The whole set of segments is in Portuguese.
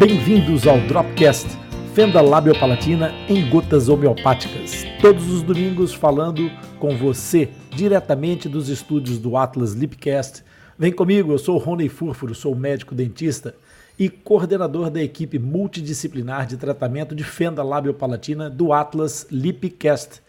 Bem-vindos ao Dropcast, fenda labiopalatina em gotas homeopáticas. Todos os domingos falando com você diretamente dos estúdios do Atlas Lipcast. Vem comigo, eu sou Rony Furfuro, sou médico dentista e coordenador da equipe multidisciplinar de tratamento de fenda labiopalatina do Atlas Lipcast.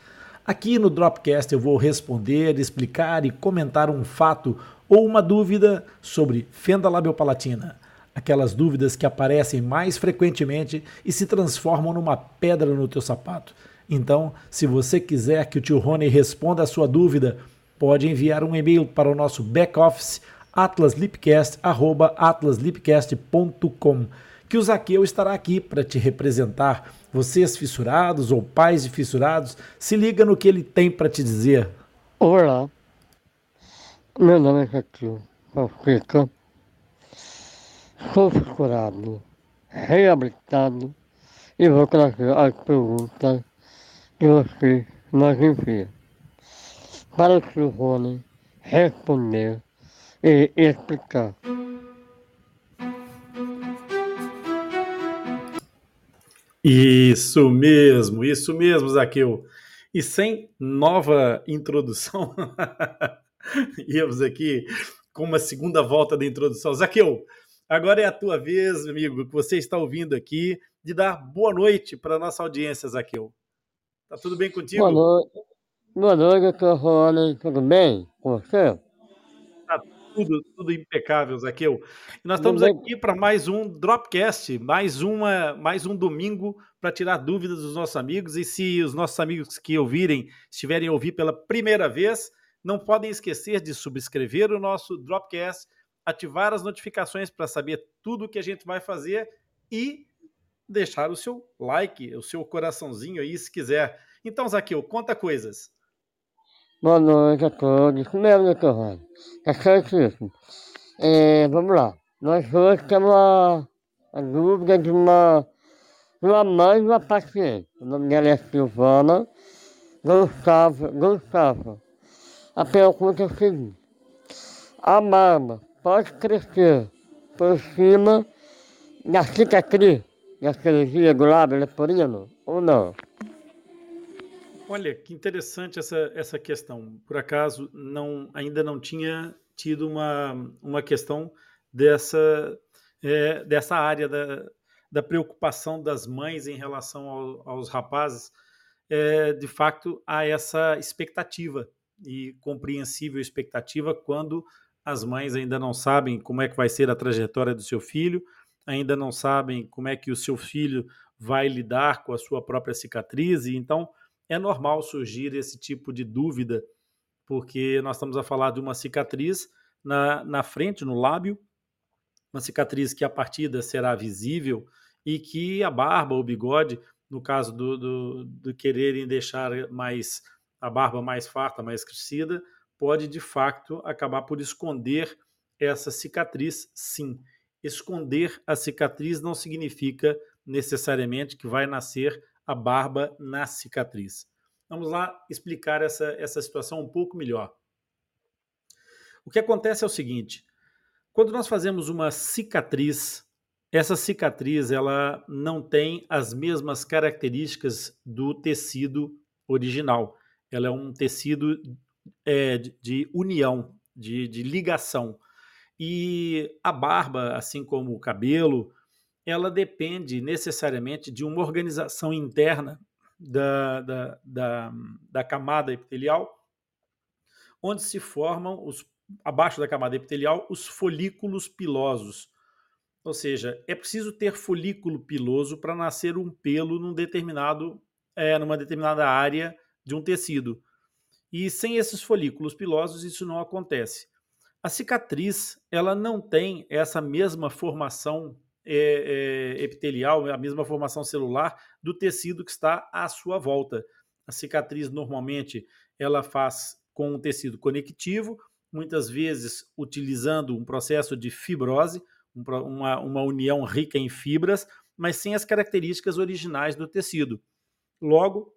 Aqui no Dropcast eu vou responder, explicar e comentar um fato ou uma dúvida sobre fenda labiopalatina aquelas dúvidas que aparecem mais frequentemente e se transformam numa pedra no teu sapato. Então, se você quiser que o tio Rony responda a sua dúvida, pode enviar um e-mail para o nosso back-office atlaslipcast@atlaslipcast.com, que o Zaqueu estará aqui para te representar. Vocês fissurados ou pais de fissurados, se liga no que ele tem para te dizer. Olá, meu nome é Zaqueu Fonseca sou curado, reabilitado e vou trazer as perguntas que você nos envia para o Silvone responder e explicar. Isso mesmo, isso mesmo, Zaqueu. E sem nova introdução, íamos aqui com uma segunda volta da introdução. Zaqueu, Agora é a tua vez, amigo, que você está ouvindo aqui, de dar boa noite para a nossa audiência, Zaqueu. Tá tudo bem contigo? Boa noite. Boa noite, doutor Rony. Tudo bem com você? Tá tudo, tudo impecável, Zaqueu. E nós estamos aqui para mais um Dropcast, mais, uma, mais um domingo para tirar dúvidas dos nossos amigos. E se os nossos amigos que ouvirem estiverem a ouvir pela primeira vez, não podem esquecer de subscrever o nosso Dropcast ativar as notificações para saber tudo o que a gente vai fazer e deixar o seu like, o seu coraçãozinho aí, se quiser. Então, Zaqueu, conta coisas. Boa noite a todos. Primeiro, doutor Rony. É certíssimo. É, vamos lá. Nós hoje temos a, a dúvida de uma, de uma mãe e uma paciente. O nome dela é Silvana Gustavo. Gustavo. A pergunta é a seguinte. A mama pode crescer por cima da cicatriz da cirurgia do lábio leporino ou não? Olha, que interessante essa, essa questão. Por acaso, não, ainda não tinha tido uma, uma questão dessa, é, dessa área da, da preocupação das mães em relação ao, aos rapazes. É, de fato, há essa expectativa e compreensível expectativa quando as mães ainda não sabem como é que vai ser a trajetória do seu filho, ainda não sabem como é que o seu filho vai lidar com a sua própria cicatriz, e então é normal surgir esse tipo de dúvida, porque nós estamos a falar de uma cicatriz na, na frente, no lábio, uma cicatriz que a partida será visível e que a barba, o bigode, no caso do, do, do quererem deixar mais a barba mais farta, mais crescida, pode de fato acabar por esconder essa cicatriz, sim. Esconder a cicatriz não significa necessariamente que vai nascer a barba na cicatriz. Vamos lá explicar essa, essa situação um pouco melhor. O que acontece é o seguinte: quando nós fazemos uma cicatriz, essa cicatriz ela não tem as mesmas características do tecido original. Ela é um tecido é, de, de, união, de, de ligação. E a barba, assim como o cabelo, ela depende necessariamente de uma organização interna da, da, da, da, camada epitelial, onde se formam, os, abaixo da camada epitelial, os folículos pilosos. Ou seja, é preciso ter folículo piloso para nascer um pelo num determinado, é, numa determinada área de um tecido. E sem esses folículos pilosos isso não acontece. A cicatriz ela não tem essa mesma formação é, é, epitelial, a mesma formação celular do tecido que está à sua volta. A cicatriz normalmente ela faz com um tecido conectivo, muitas vezes utilizando um processo de fibrose, uma, uma união rica em fibras, mas sem as características originais do tecido. Logo,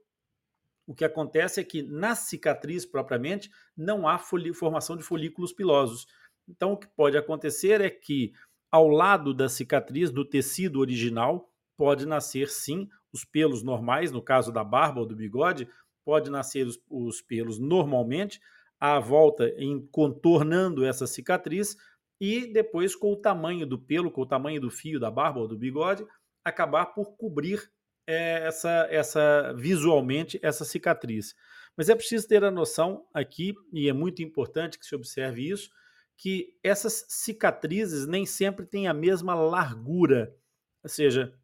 o que acontece é que na cicatriz propriamente não há formação de folículos pilosos. Então, o que pode acontecer é que ao lado da cicatriz do tecido original pode nascer sim os pelos normais, no caso da barba ou do bigode, pode nascer os, os pelos normalmente, à volta em contornando essa cicatriz e depois com o tamanho do pelo, com o tamanho do fio da barba ou do bigode, acabar por cobrir é, essa, essa visualmente essa cicatriz. Mas é preciso ter a noção aqui, e é muito importante que se observe isso, que essas cicatrizes nem sempre têm a mesma largura. Ou seja,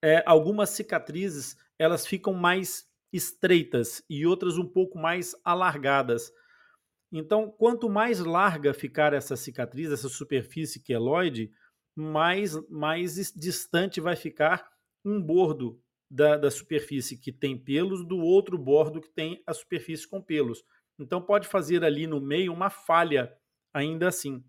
é, algumas cicatrizes elas ficam mais estreitas e outras um pouco mais alargadas. Então, quanto mais larga ficar essa cicatriz, essa superfície queloide, mais, mais distante vai ficar um bordo da, da superfície que tem pelos do outro bordo que tem a superfície com pelos. Então, pode fazer ali no meio uma falha ainda assim.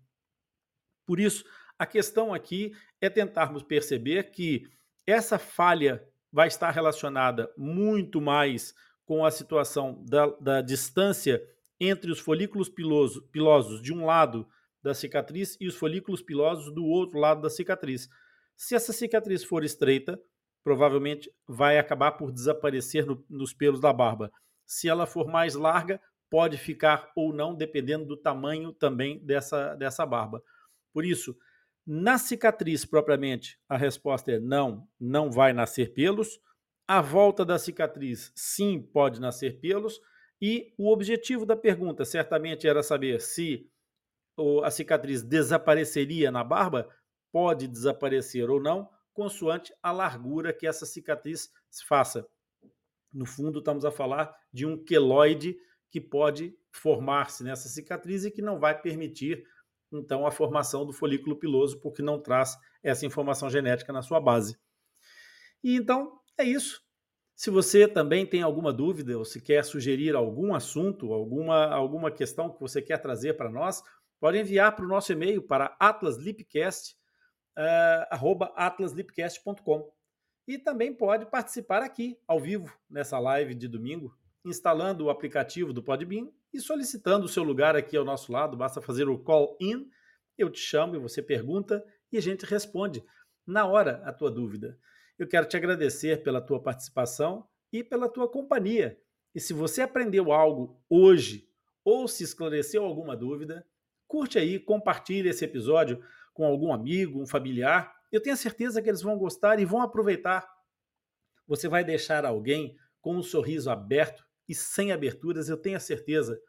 Por isso, a questão aqui é tentarmos perceber que essa falha vai estar relacionada muito mais com a situação da, da distância entre os folículos piloso, pilosos de um lado da cicatriz e os folículos pilosos do outro lado da cicatriz. Se essa cicatriz for estreita, provavelmente vai acabar por desaparecer no, nos pelos da barba. Se ela for mais larga, pode ficar ou não, dependendo do tamanho também dessa, dessa barba. Por isso, na cicatriz propriamente, a resposta é não, não vai nascer pelos. A volta da cicatriz, sim, pode nascer pelos. E o objetivo da pergunta certamente era saber se a cicatriz desapareceria na barba, pode desaparecer ou não, consoante a largura que essa cicatriz faça. No fundo, estamos a falar de um queloide que pode formar-se nessa cicatriz e que não vai permitir, então, a formação do folículo piloso, porque não traz essa informação genética na sua base. E então, é isso. Se você também tem alguma dúvida ou se quer sugerir algum assunto, alguma, alguma questão que você quer trazer para nós, pode enviar para o nosso e-mail para atlaslipcast.com. Uh, e também pode participar aqui, ao vivo, nessa live de domingo, instalando o aplicativo do Podbean e solicitando o seu lugar aqui ao nosso lado. Basta fazer o call-in, eu te chamo e você pergunta e a gente responde na hora a tua dúvida. Eu quero te agradecer pela tua participação e pela tua companhia. E se você aprendeu algo hoje ou se esclareceu alguma dúvida, curte aí, compartilhe esse episódio com algum amigo, um familiar. Eu tenho certeza que eles vão gostar e vão aproveitar. Você vai deixar alguém com um sorriso aberto e sem aberturas, eu tenho a certeza.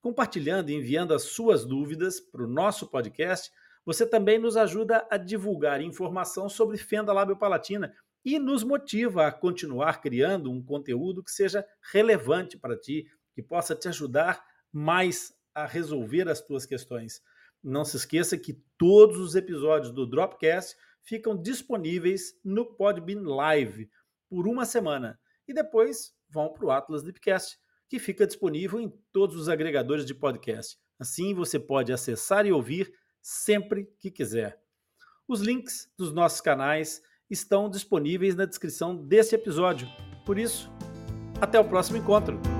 Compartilhando e enviando as suas dúvidas para o nosso podcast, você também nos ajuda a divulgar informação sobre fenda lábio-palatina e nos motiva a continuar criando um conteúdo que seja relevante para ti, que possa te ajudar mais a resolver as tuas questões. Não se esqueça que todos os episódios do Dropcast ficam disponíveis no Podbean Live por uma semana e depois vão para o Atlas Lipcast, que fica disponível em todos os agregadores de podcast. Assim você pode acessar e ouvir sempre que quiser. Os links dos nossos canais estão disponíveis na descrição desse episódio. Por isso, até o próximo encontro!